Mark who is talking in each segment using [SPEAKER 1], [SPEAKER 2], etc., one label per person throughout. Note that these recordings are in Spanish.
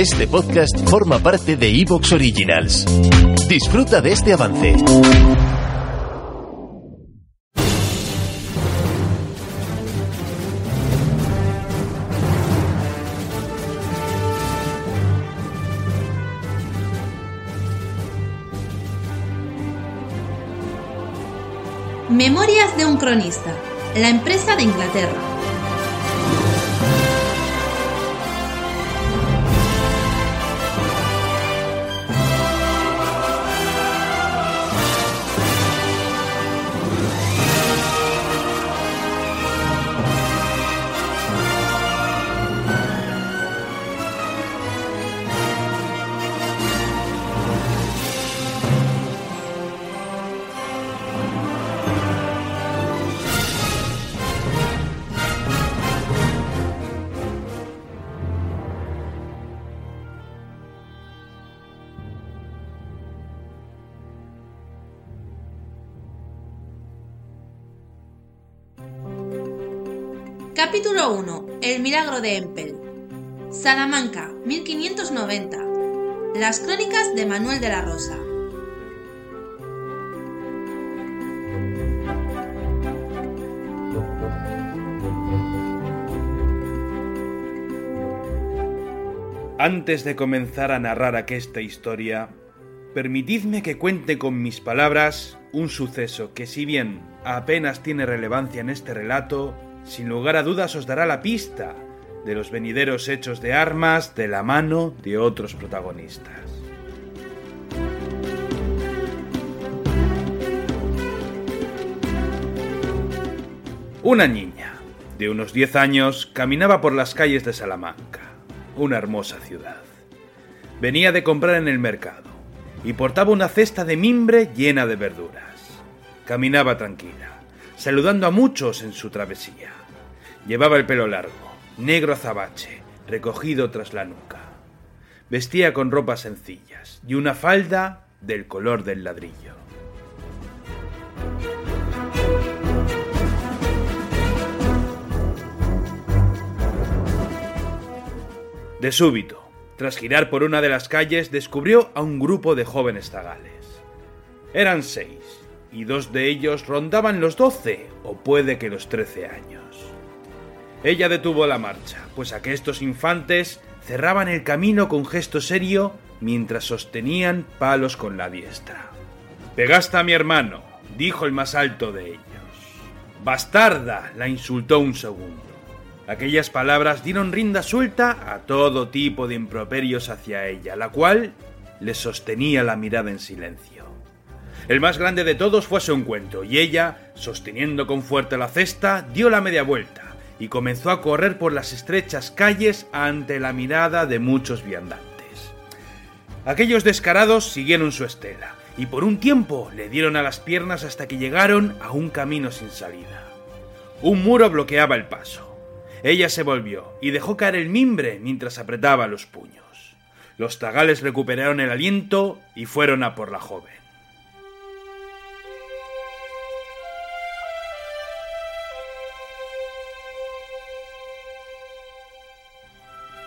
[SPEAKER 1] Este podcast forma parte de Evox Originals. Disfruta de este avance.
[SPEAKER 2] Memorias de un cronista. La empresa de Inglaterra. Capítulo 1. El milagro de Empel. Salamanca, 1590. Las crónicas de Manuel de la Rosa.
[SPEAKER 3] Antes de comenzar a narrar aquesta historia, permitidme que cuente con mis palabras un suceso que si bien apenas tiene relevancia en este relato, sin lugar a dudas os dará la pista de los venideros hechos de armas de la mano de otros protagonistas. Una niña de unos 10 años caminaba por las calles de Salamanca, una hermosa ciudad. Venía de comprar en el mercado y portaba una cesta de mimbre llena de verduras. Caminaba tranquila, saludando a muchos en su travesía. Llevaba el pelo largo, negro azabache, recogido tras la nuca. Vestía con ropas sencillas y una falda del color del ladrillo. De súbito, tras girar por una de las calles, descubrió a un grupo de jóvenes zagales. Eran seis, y dos de ellos rondaban los doce o puede que los trece años. Ella detuvo la marcha, pues aquestos infantes cerraban el camino con gesto serio mientras sostenían palos con la diestra. Pegaste a mi hermano, dijo el más alto de ellos. Bastarda, la insultó un segundo. Aquellas palabras dieron rinda suelta a todo tipo de improperios hacia ella, la cual le sostenía la mirada en silencio. El más grande de todos fue a su encuentro, y ella, sosteniendo con fuerte la cesta, dio la media vuelta y comenzó a correr por las estrechas calles ante la mirada de muchos viandantes. Aquellos descarados siguieron su estela, y por un tiempo le dieron a las piernas hasta que llegaron a un camino sin salida. Un muro bloqueaba el paso. Ella se volvió y dejó caer el mimbre mientras apretaba los puños. Los tagales recuperaron el aliento y fueron a por la joven.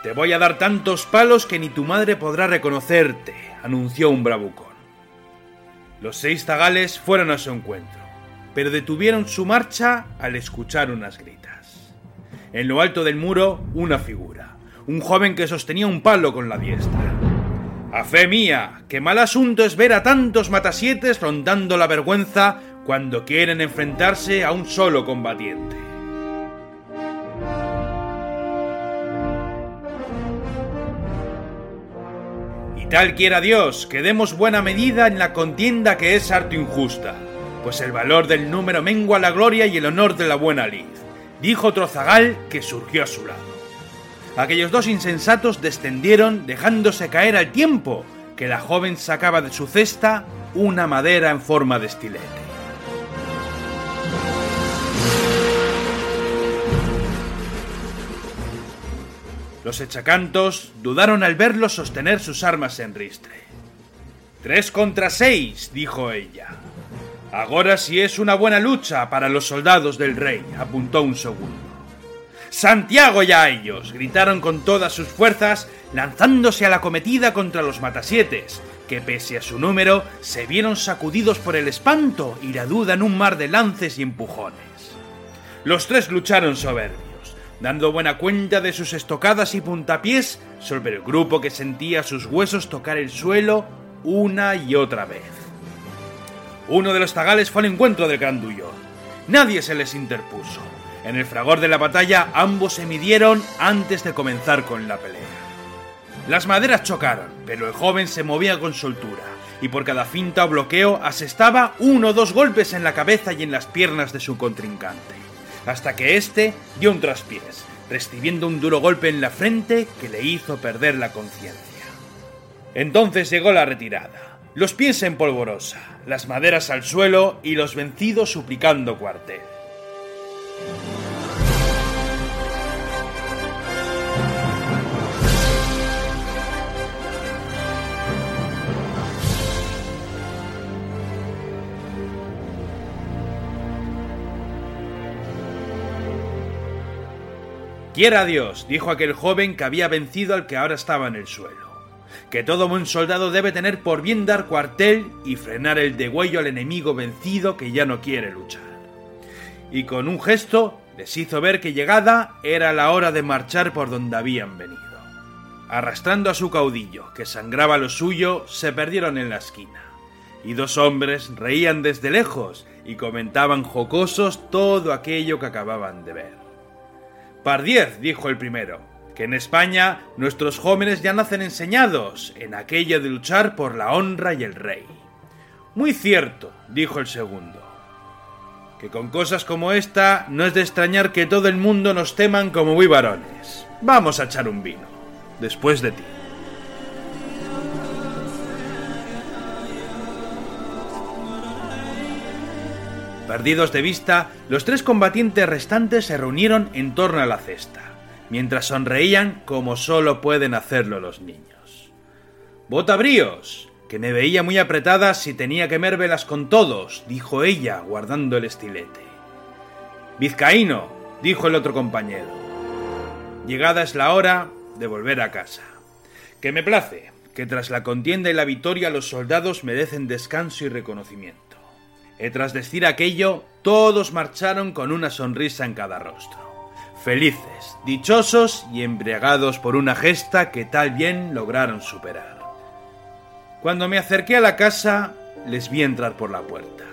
[SPEAKER 3] Te voy a dar tantos palos que ni tu madre podrá reconocerte, anunció un bravucón. Los seis zagales fueron a su encuentro, pero detuvieron su marcha al escuchar unas gritas. En lo alto del muro, una figura, un joven que sostenía un palo con la diestra. A fe mía, qué mal asunto es ver a tantos matasietes rondando la vergüenza cuando quieren enfrentarse a un solo combatiente. Tal quiera Dios que demos buena medida en la contienda que es harto injusta, pues el valor del número mengua la gloria y el honor de la buena lid, dijo otro zagal que surgió a su lado. Aquellos dos insensatos descendieron dejándose caer al tiempo que la joven sacaba de su cesta una madera en forma de estilete. Los echacantos dudaron al verlo sostener sus armas en ristre. Tres contra seis, dijo ella. Ahora sí es una buena lucha para los soldados del rey, apuntó un segundo. Santiago ya a ellos, gritaron con todas sus fuerzas, lanzándose a la cometida contra los matasietes, que pese a su número se vieron sacudidos por el espanto y la duda en un mar de lances y empujones. Los tres lucharon soberbios, dando buena cuenta de sus estocadas y puntapiés sobre el grupo que sentía sus huesos tocar el suelo una y otra vez. Uno de los tagales fue al encuentro del grandullo. Nadie se les interpuso. En el fragor de la batalla ambos se midieron antes de comenzar con la pelea. Las maderas chocaron, pero el joven se movía con soltura, y por cada finta o bloqueo asestaba uno o dos golpes en la cabeza y en las piernas de su contrincante, hasta que éste dio un traspiés, recibiendo un duro golpe en la frente que le hizo perder la conciencia. Entonces llegó la retirada, los pies en polvorosa, las maderas al suelo y los vencidos suplicando cuartel. Quiera Dios, dijo aquel joven que había vencido al que ahora estaba en el suelo, que todo buen soldado debe tener por bien dar cuartel y frenar el degüello al enemigo vencido que ya no quiere luchar. Y con un gesto les hizo ver que llegada era la hora de marchar por donde habían venido. Arrastrando a su caudillo, que sangraba lo suyo, se perdieron en la esquina. Y dos hombres reían desde lejos y comentaban jocosos todo aquello que acababan de ver. Pardiez, dijo el primero, que en España nuestros jóvenes ya nacen enseñados en aquello de luchar por la honra y el rey. Muy cierto, dijo el segundo, que con cosas como esta no es de extrañar que todo el mundo nos teman como muy varones. Vamos a echar un vino, después de ti. Perdidos de vista, los tres combatientes restantes se reunieron en torno a la cesta, mientras sonreían como solo pueden hacerlo los niños. Botabríos, que me veía muy apretada si tenía que mérvelas con todos, dijo ella, guardando el estilete. Vizcaíno, dijo el otro compañero. Llegada es la hora de volver a casa. Que me place, que tras la contienda y la victoria los soldados merecen descanso y reconocimiento. Y tras decir aquello, todos marcharon con una sonrisa en cada rostro. Felices, dichosos y embriagados por una gesta que tal bien lograron superar. Cuando me acerqué a la casa, les vi entrar por la puerta.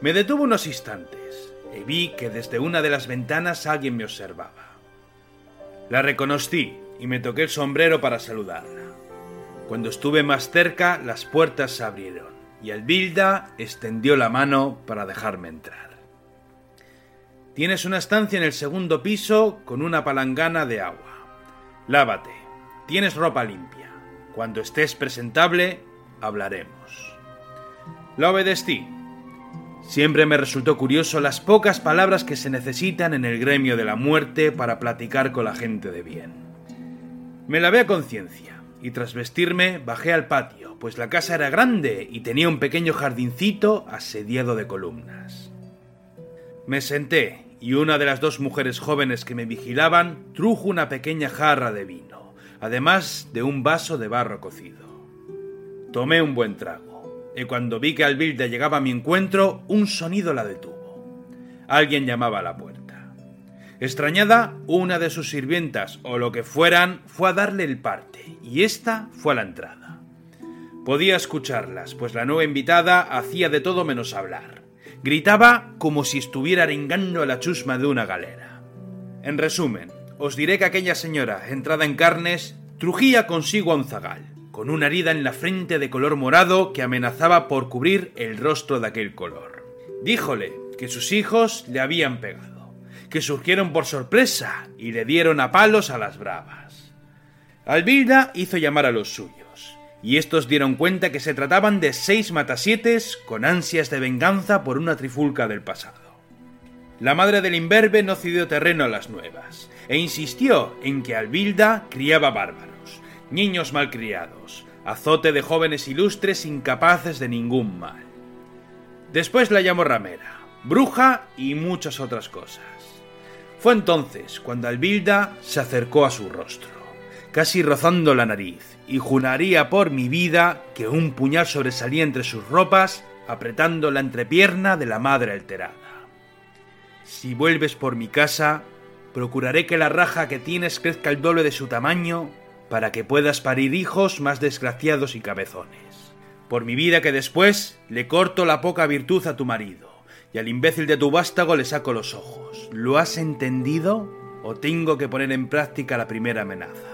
[SPEAKER 3] Me detuve unos instantes y vi que desde una de las ventanas alguien me observaba. La reconocí y me toqué el sombrero para saludarla. Cuando estuve más cerca, las puertas se abrieron y Albilda extendió la mano para dejarme entrar. Tienes una estancia en el segundo piso con una palangana de agua. Lávate. Tienes ropa limpia. Cuando estés presentable, hablaremos. La obedecí. Siempre me resultó curioso las pocas palabras que se necesitan en el gremio de la muerte para platicar con la gente de bien. Me lavé a conciencia y tras vestirme bajé al patio, pues la casa era grande y tenía un pequeño jardincito asediado de columnas. Me senté y una de las dos mujeres jóvenes que me vigilaban trujo una pequeña jarra de vino, además de un vaso de barro cocido. Tomé un buen trago, y cuando vi que Albilda llegaba a mi encuentro, un sonido la detuvo. Alguien llamaba a la puerta. Extrañada, una de sus sirvientas, o lo que fueran, fue a darle el parte, y ésta fue a la entrada. Podía escucharlas, pues la nueva invitada hacía de todo menos hablar. Gritaba como si estuviera arengando a la chusma de una galera. En resumen, os diré que aquella señora, entrada en carnes, trujía consigo a un zagal, con una herida en la frente de color morado que amenazaba por cubrir el rostro de aquel color. Díjole que sus hijos le habían pegado, que surgieron por sorpresa y le dieron a palos a las bravas. Alvilda hizo llamar a los suyos y estos dieron cuenta que se trataban de seis matasietes con ansias de venganza por una trifulca del pasado. La madre del imberbe no cedió terreno a las nuevas, e insistió en que Albilda criaba bárbaros, niños malcriados, azote de jóvenes ilustres incapaces de ningún mal. Después la llamó ramera, bruja y muchas otras cosas. Fue entonces cuando Albilda se acercó a su rostro, casi rozando la nariz, y juraría por mi vida que un puñal sobresalía entre sus ropas, apretando la entrepierna de la madre alterada. Si vuelves por mi casa, procuraré que la raja que tienes crezca el doble de su tamaño para que puedas parir hijos más desgraciados y cabezones. Por mi vida que después le corto la poca virtud a tu marido, y al imbécil de tu vástago le saco los ojos. ¿Lo has entendido? ¿O tengo que poner en práctica la primera amenaza?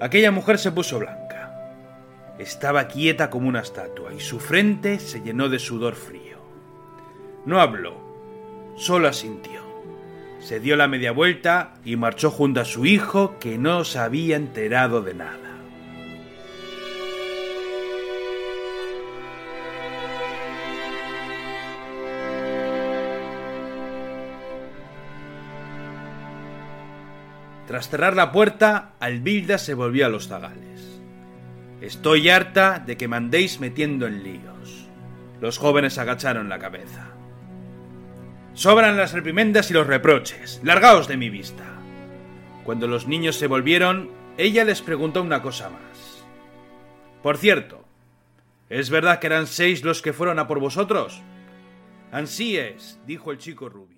[SPEAKER 3] Aquella mujer se puso blanca. Estaba quieta como una estatua y su frente se llenó de sudor frío. No habló, solo asintió. Se dio la media vuelta y marchó junto a su hijo que no se había enterado de nada. Tras cerrar la puerta, Albilda se volvió a los zagales. Estoy harta de que mandéis metiendo en líos. Los jóvenes agacharon la cabeza. Sobran las reprimendas y los reproches. Largaos de mi vista. Cuando los niños se volvieron, ella les preguntó una cosa más. Por cierto, ¿es verdad que eran seis los que fueron a por vosotros? Ansí es, dijo el chico rubio.